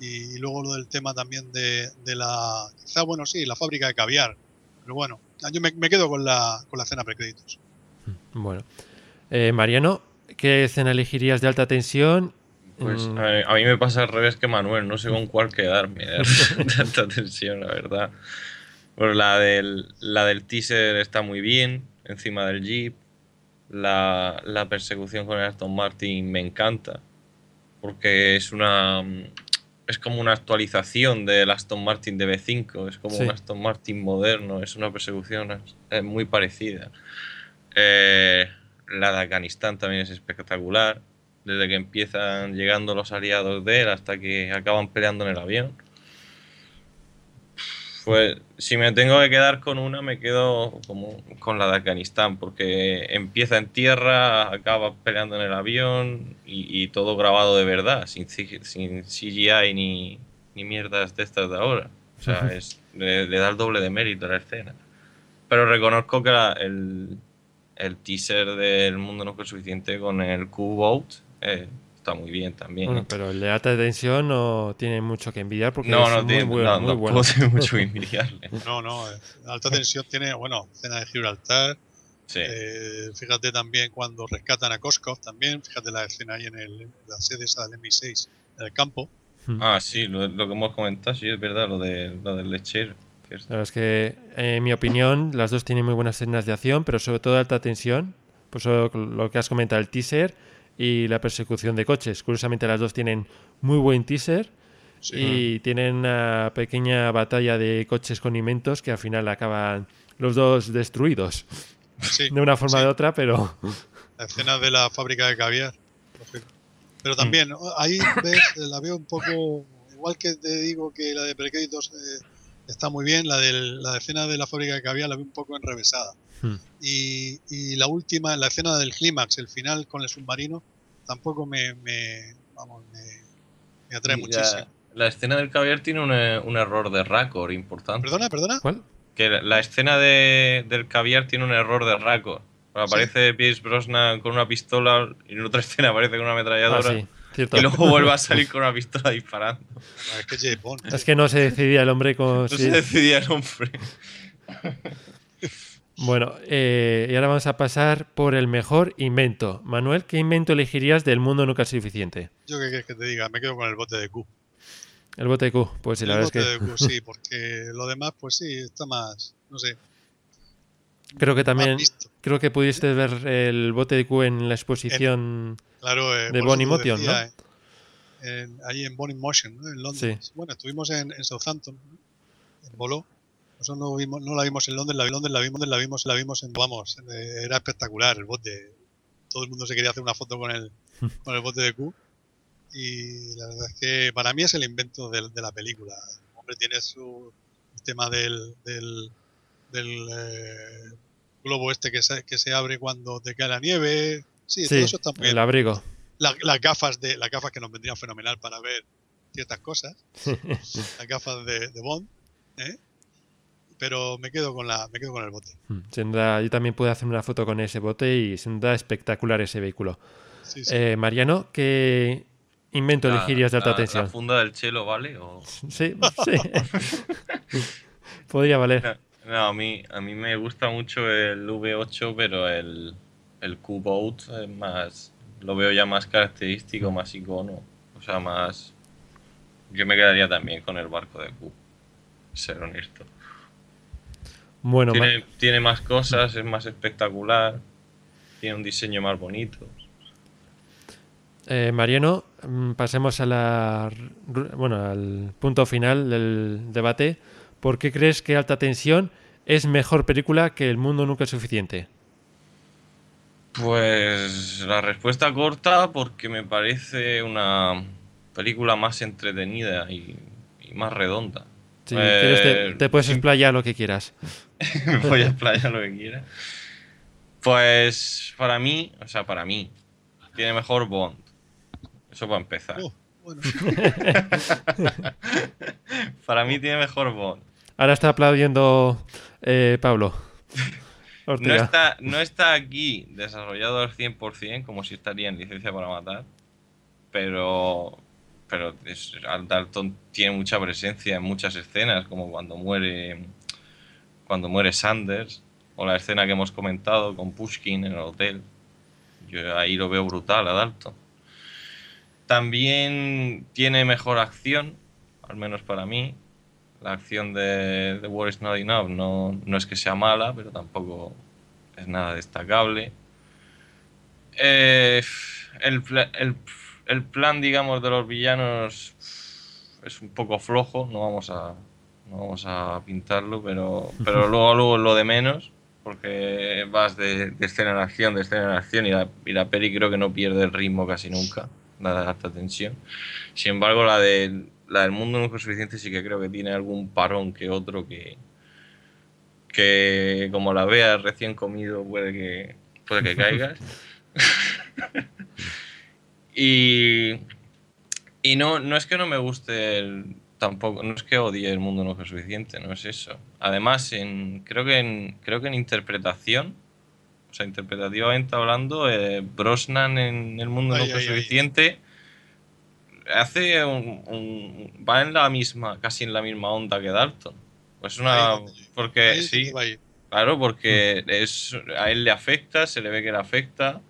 y, y luego lo del tema también de, de la, quizá, bueno, sí, la fábrica de caviar. Pero bueno, yo me, me quedo con la, con la escena precréditos. bueno. Eh, Mariano, ¿qué escena elegirías de alta tensión? Pues Mm. a, a mí me pasa al revés que Manuel, no sé con cuál quedarme de tanta tensión, la verdad. Bueno, la del, la del teaser está muy bien, encima del jeep. La, la persecución con el Aston Martin me encanta, porque es una es como una actualización del Aston Martin de B5, es como Sí. un Aston Martin moderno, es una persecución es muy parecida. Eh, la de Afganistán también es espectacular, desde que empiezan llegando los aliados de él hasta que acaban peleando en el avión. Pues si me tengo que quedar con una, me quedo como con la de Afganistán, porque empieza en tierra, acaba peleando en el avión y, y todo grabado de verdad, sin, CGI ni, ni mierdas de estas de ahora. O sea, es, le, le da el doble de mérito a la escena. Pero reconozco que la- el, el teaser del mundo no fue suficiente con el Q-Boat eh, está muy bien también. Bueno, ¿eh? pero el de alta tensión no tiene mucho que envidiar porque no, es no muy, tiene, bueno, no, muy tampoco bueno. tiene mucho que envidiarle. No, no, eh, alta tensión tiene, bueno, escena de Gibraltar. Sí. eh, fíjate también cuando rescatan a Koskov también. Fíjate la escena ahí en, el, en la sede esa del MI6, en el campo. Ah, sí, lo, lo que hemos comentado, sí, es verdad, lo, de, lo del lechero. La verdad es que, en mi opinión, las dos tienen muy buenas escenas de acción, pero sobre todo de alta tensión. Pues lo que has comentado, el teaser y la persecución de coches. Curiosamente, las dos tienen muy buen teaser Sí. y tienen una pequeña batalla de coches con inventos que al final acaban los dos destruidos. Sí, De una forma o sí. de otra, pero La escena de la fábrica de caviar. Pero también, ahí ves, la veo un poco, igual que te digo que la de precréditos eh, está muy bien, la, del, la escena de la fábrica de caviar la veo un poco enrevesada. Hmm. Y, y la última, la escena del clímax, el final con el submarino, tampoco me, me vamos, me, me atrae Y muchísimo. La, la escena del caviar tiene un, eh, un error de récord importante. Perdona, perdona. ¿cuál? Que la, la escena de, del caviar tiene un error de récord. Aparece Pierce Brosnan con una pistola y en otra escena aparece con una Ah, ametralladora. sí, cierto. y luego vuelve a salir con una pistola disparando. Es que es que no se decidía el hombre con... No sí. se decidía el hombre. Bueno, eh, y ahora vamos a pasar por el mejor invento. Manuel, ¿qué invento elegirías del mundo nunca es suficiente? Yo qué quieres que te diga, me quedo con el bote de Q. El bote de Q. Pues sí, la el verdad es bote que de Q, sí, porque lo demás, pues sí, está más, no sé, creo que también... Creo que pudiste ver el bote de Q en la exposición... Claro, eh, de Bonnie Motion, decía, eh, en- ahí en Bonnie Motion, ¿no? en Londres. Sí. Bueno, estuvimos en, en Southampton, ¿no? en Voló. Nosotros no, vimos, no la vimos en Londres, la, Londres, la vimos, la vimos, la vimos en, vamos, eh, era espectacular el bote. Todo el mundo se quería hacer una foto con el, con el bote de Q. Y la verdad es que para mí es el invento de, la película. El hombre tiene su el tema del, del, del eh, globo este que se, que se abre cuando te cae la nieve. Sí, Sí, todo eso está muy bien el abrigo. la- las gafas de las gafas que nos vendrían fenomenal para ver ciertas cosas las gafas de, de Bond ¿eh? Pero me quedo con la me quedo con el bote Mm, duda, yo también pude hacer una foto con ese bote y sin duda espectacular ese vehículo. sí, sí. Eh, Mariano, ¿qué invento elegirías de alta la- tensión? La funda del chelo, ¿vale? O- Sí, sí. Podría valer. No, a mí, a mí me gusta mucho el V8, pero el, el Q-Boat es más. Lo veo ya más característico, más icono. O sea, más. Yo me quedaría también con el barco de Q. Ser honesto. Bueno, Tiene, tiene más cosas, es más espectacular. Tiene un diseño más bonito. eh, Mariano, mm, pasemos a la, r- bueno, al punto final del debate. ¿Por qué crees que Alta Tensión es mejor película que El Mundo Nunca es Suficiente? Pues la respuesta corta porque me parece una película más entretenida y, y más redonda. Si Eh, quieres te, te puedes explayar lo que quieras. me voy a explayar lo que quiera. Pues para mí, o sea, para mí, tiene mejor Bond. Eso para empezar. Oh, bueno, Para mí tiene mejor Bond. Ahora está aplaudiendo eh, Pablo. No está, no está aquí desarrollado al 100% como si estaría en licencia para matar, pero, pero es- Al Dalton tiene mucha presencia en muchas escenas, como cuando muere, cuando muere Sanders, o la escena que hemos comentado con Pushkin en el hotel. Yo ahí lo veo brutal a Dalton. También tiene mejor acción, al menos para mí. La acción de The War is Not Enough no, no es que sea mala, pero tampoco es nada destacable. Eh, el, el- el plan, digamos, de los villanos es un poco flojo, no vamos a, no vamos a pintarlo, pero, pero luego, luego lo de menos, porque vas de, de escena en acción, de escena en acción, y la, y la peli creo que no pierde el ritmo casi nunca, la de alta tensión. Sin embargo, la de la del mundo no es suficiente sí que creo que tiene algún parón que otro que, que como la veas recién comido puede que, puede que caigas. y y no, no es que no me guste el, tampoco, no es que odie el mundo no es suficiente, no es eso. Además, en, creo, que en, creo que en interpretación, o sea, interpretativamente hablando, eh, Brosnan en el mundo no es suficiente hace un, va en la misma, casi en la misma onda que Dalton. Pues una, porque sí, claro, porque es, a él le afecta, se le ve que le afecta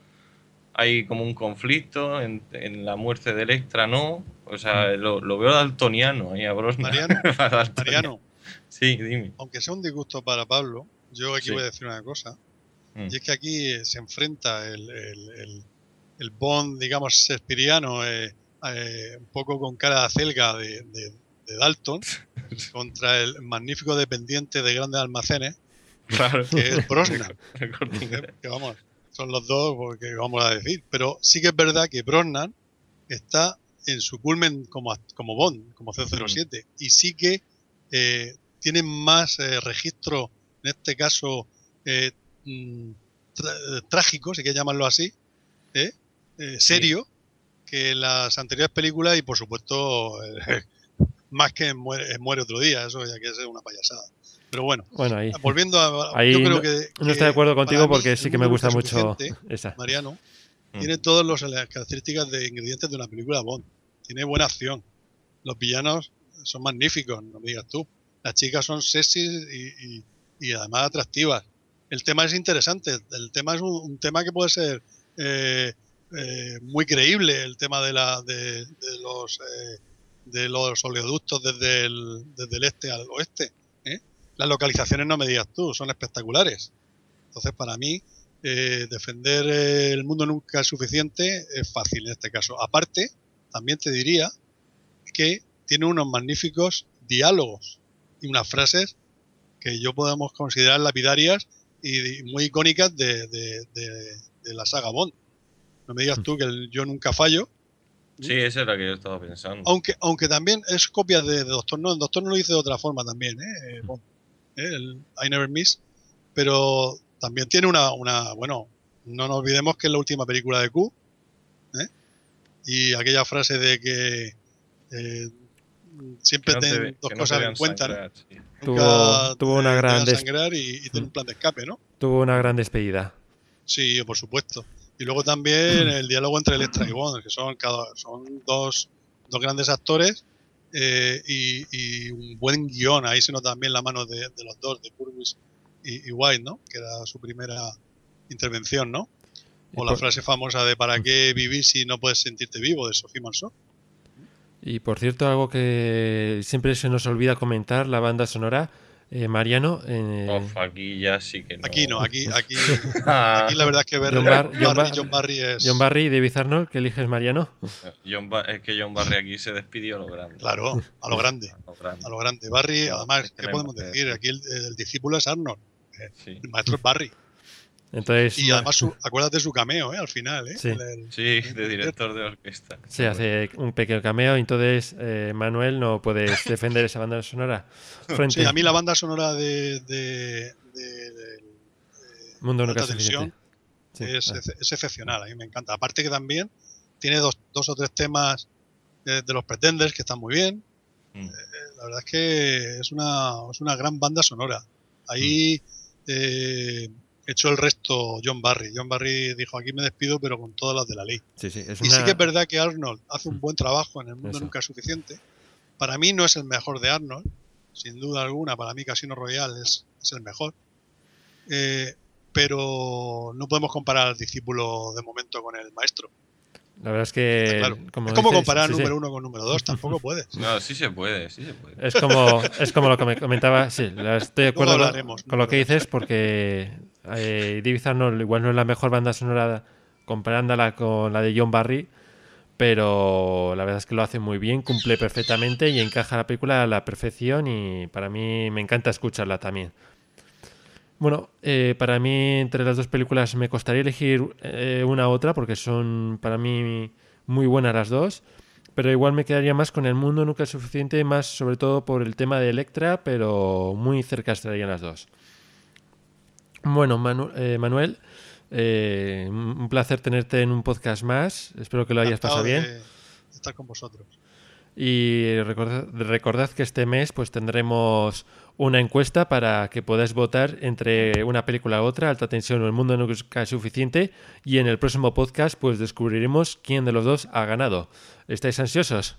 hay como un conflicto en, la muerte de Electra, no. O sea, mm. lo, veo daltoniano ahí a Brosnan. Mariano, Mariano, Sí, dime. Aunque sea un disgusto para Pablo, yo aquí voy a decir una cosa. Mm. Y es que aquí se enfrenta el, el, el, Bond, digamos, sespiriano, eh, eh, un poco con cara de acelga de, de, Dalton, contra el magnífico dependiente de grandes almacenes, claro. que es Brosnan. que vamos, son los dos, porque vamos a decir. Pero sí que es verdad que Brosnan está en su culmen como, como Bond, como C07, y sí que eh, tiene más eh, registro, en este caso, eh, mm, trágico, si hay que llamarlo así, serio, que las anteriores películas y por supuesto más que muere, muere, otro día, eso ya que es una payasada. Pero bueno, volviendo a. yo creo que, no, estoy de acuerdo contigo porque sí que me gusta mucho esa. Mariano mm. tiene todas las características de ingredientes de una película Bond. Tiene buena acción. Los villanos son magníficos, no me digas tú. Las chicas son sexy y, y, además atractivas. El tema es interesante. El tema es un, tema que puede ser eh, eh, muy creíble. El tema de, la, de, los. Eh, de los oleoductos desde el, desde el este al oeste las localizaciones no me digas tú, son espectaculares. Entonces, para mí, eh, defender el mundo nunca es suficiente es fácil en este caso. Aparte, también te diría que tiene unos magníficos diálogos y unas frases que yo podemos considerar lapidarias y muy icónicas de, de, la saga Bond. No me digas tú que el yo nunca fallo. Sí, esa es la que yo estaba pensando. Aunque, aunque también es copia de, Doctor No. Doctor No lo dice de otra forma también. ¿eh? ¿Eh? el I Never Miss, pero también tiene una, una, bueno, no nos olvidemos que es la última película de Q, ¿eh? y aquella frase de que eh, siempre ten dos cosas en cuenta. tuvo, una gran sangrar y, y un plan de escape, ¿no? Tuvo una gran despedida. Sí, por supuesto. Y luego también el diálogo entre Electra y Bond, que son, cada, son dos, dos grandes actores eh, y, un buen guion. Ahí se nota también la mano de, los dos, de Purvis y, White, ¿no? Que era su primera intervención, ¿no? O la frase famosa de ¿para qué vivir si no puedes sentirte vivo? de Sophie Marceau. Y por cierto, algo que siempre se nos olvida comentar, la banda sonora eh, Mariano. Eh, aquí ya sí que no. Aquí no, aquí, aquí, aquí la verdad es que ver John, Barry, John, Barry es. John Barry y David Arnold, que eliges Mariano. John es que John Barry aquí se despidió a lo grande. Claro, a lo grande. a, lo grande. Barry, además, ¿qué podemos decir? Aquí el, discípulo es Arnold. Eh, el maestro es Barry. Entonces, y además, su, acuérdate su cameo, ¿eh? Al final, ¿eh? Sí, sí de director de orquesta. Sí, hace un pequeño cameo. Entonces, eh, Manuel, ¿no puedes defender esa banda sonora? Sí, a mí la banda sonora de, de, de, Mundo Nunca Televisión es, ah. es, excepcional. A mí me encanta. Aparte que también tiene dos, dos o tres temas de, los Pretenders que están muy bien. Mm. Eh, la verdad es que es una, es una gran banda sonora. Ahí... Mm. Eh, hecho el resto John Barry. John Barry dijo, aquí me despido, pero con todas las de la ley. y sí que es verdad que Arnold hace un mm. buen trabajo en el mundo nunca es suficiente. Para mí no es el mejor de Arnold, sin duda alguna. Para mí Casino Royale es, es el mejor. Eh, pero no podemos comparar al discípulo de momento con el maestro. La verdad es que. Como es como comparar número uno con número dos, tampoco puedes. No, sí se puede, sí se puede. Es como, es como lo que me comentaba, sí, estoy de acuerdo con, lo que dices, porque eh, Arnold igual no es la mejor banda sonora comparándola con la de John Barry, pero la verdad es que lo hace muy bien, cumple perfectamente y encaja la película a la perfección y para mí me encanta escucharla también. Bueno, eh, para mí entre las dos películas me costaría elegir eh, una u otra porque son para mí muy buenas las dos. pero igual me quedaría más con el mundo nunca es suficiente, más sobre todo por el tema de Electra, pero muy cerca estarían las dos. Bueno, Manu- eh, Manuel, eh, un placer tenerte en un podcast más. Espero que lo hayas pasado bien. estar con vosotros. Y recordad, recordad que este mes pues tendremos una encuesta para que podáis votar entre una película u otra, Alta Tensión o El Mundo Nunca es Suficiente. Y en el próximo podcast pues descubriremos quién de los dos ha ganado. ¿Estáis ansiosos?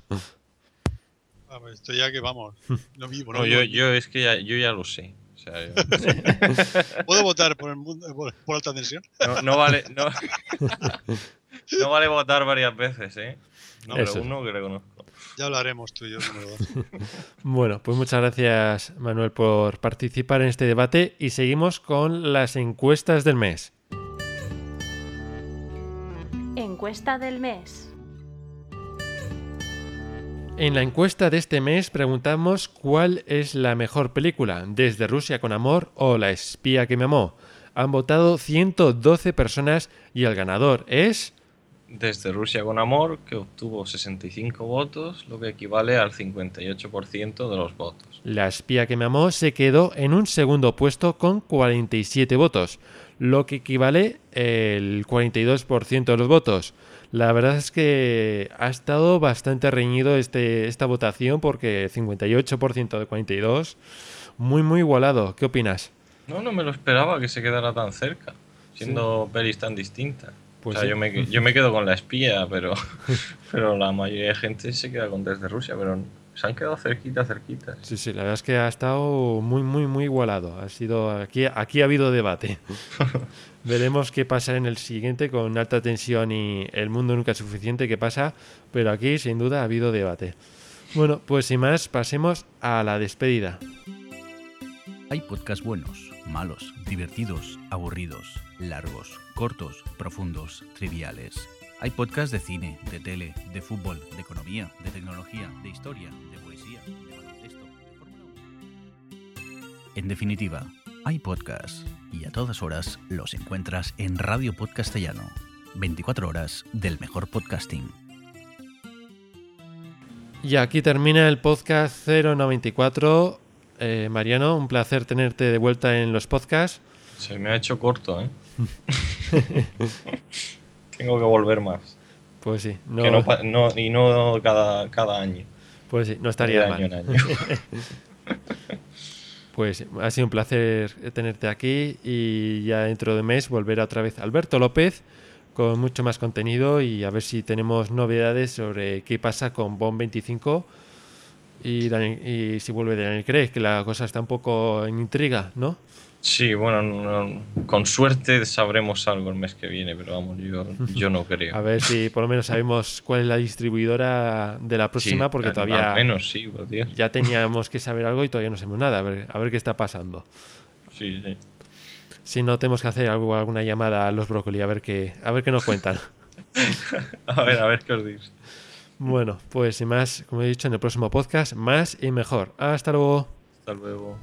Ah, pues esto ya que vamos. No vivo, no No, vivo. yo, yo es que ya, yo ya lo sé. O sea, yo- ¿Puedo votar por, el mundo, por, por alta tensión? no, no vale, no, no vale votar varias veces, ¿eh? No, Eso. pero uno que le conozco. Ya hablaremos tú y yo. Bueno, pues muchas gracias Manuel por participar en este debate y seguimos con las encuestas del mes. Encuesta del mes. En la encuesta de este mes preguntamos cuál es la mejor película, Desde Rusia con Amor o La espía que me amó. Han votado 112 personas y el ganador es... Desde Rusia con Amor, que obtuvo 65 votos, lo que equivale al 58% de los votos. La espía que me amó se quedó en un segundo puesto con 47 votos, lo que equivale el 42% de los votos. La verdad es que ha estado bastante reñido este, esta votación porque 58% de 42, muy muy igualado. ¿Qué opinas? No, no me lo esperaba que se quedara tan cerca, siendo pelis tan distintas. Pues o sea, sí. yo, me, yo me quedo con la espía, pero, pero la mayoría de gente se queda con Desde Rusia, pero se han quedado cerquita, cerquitas. Sí, sí, la verdad es que ha estado muy, muy, muy igualado. Ha sido aquí, aquí ha habido debate. Veremos qué pasa en el siguiente con alta tensión y el mundo nunca es suficiente qué pasa, pero aquí sin duda ha habido debate. Bueno, pues sin más, pasemos a la despedida. Hay podcasts buenos, malos, divertidos, aburridos, largos, cortos, profundos, triviales. Hay podcasts de cine, de tele, de fútbol, de economía, de tecnología, de historia, de poesía, de baloncesto, de Fórmula 1. En definitiva, hay podcasts y a todas horas los encuentras en Radio Podcastellano. 24 horas del mejor podcasting. Y aquí termina el podcast 094. Eh, Mariano, un placer tenerte de vuelta en los podcasts. Se me ha hecho corto, ¿eh? Tengo que volver más. Pues sí, no, Que no pa- no- y no cada, cada año. pues sí, no De estaría año mal. en año. Pues ha sido un placer tenerte aquí y ya dentro de mes volverá otra vez Alberto López con mucho más contenido y a ver si tenemos novedades sobre qué pasa con Bomb 25 y, Daniel- y si vuelve Daniel Craig, que la cosa está un poco en intriga, ¿no? Sí, bueno, no- con suerte sabremos algo el mes que viene, pero vamos, yo, yo no creo. A ver si por lo menos sabemos cuál es la distribuidora de la próxima, Sí, porque todavía Al menos sí, por Dios. ya teníamos que saber algo y todavía no sabemos nada. A ver, a ver qué está pasando. Sí, sí. Si no, tenemos que hacer algo, alguna llamada a los brócoli a ver qué, a ver qué nos cuentan. A ver, a ver qué os dices. Bueno, pues sin más, como he dicho, en el próximo podcast, más y mejor. Hasta luego. Hasta luego.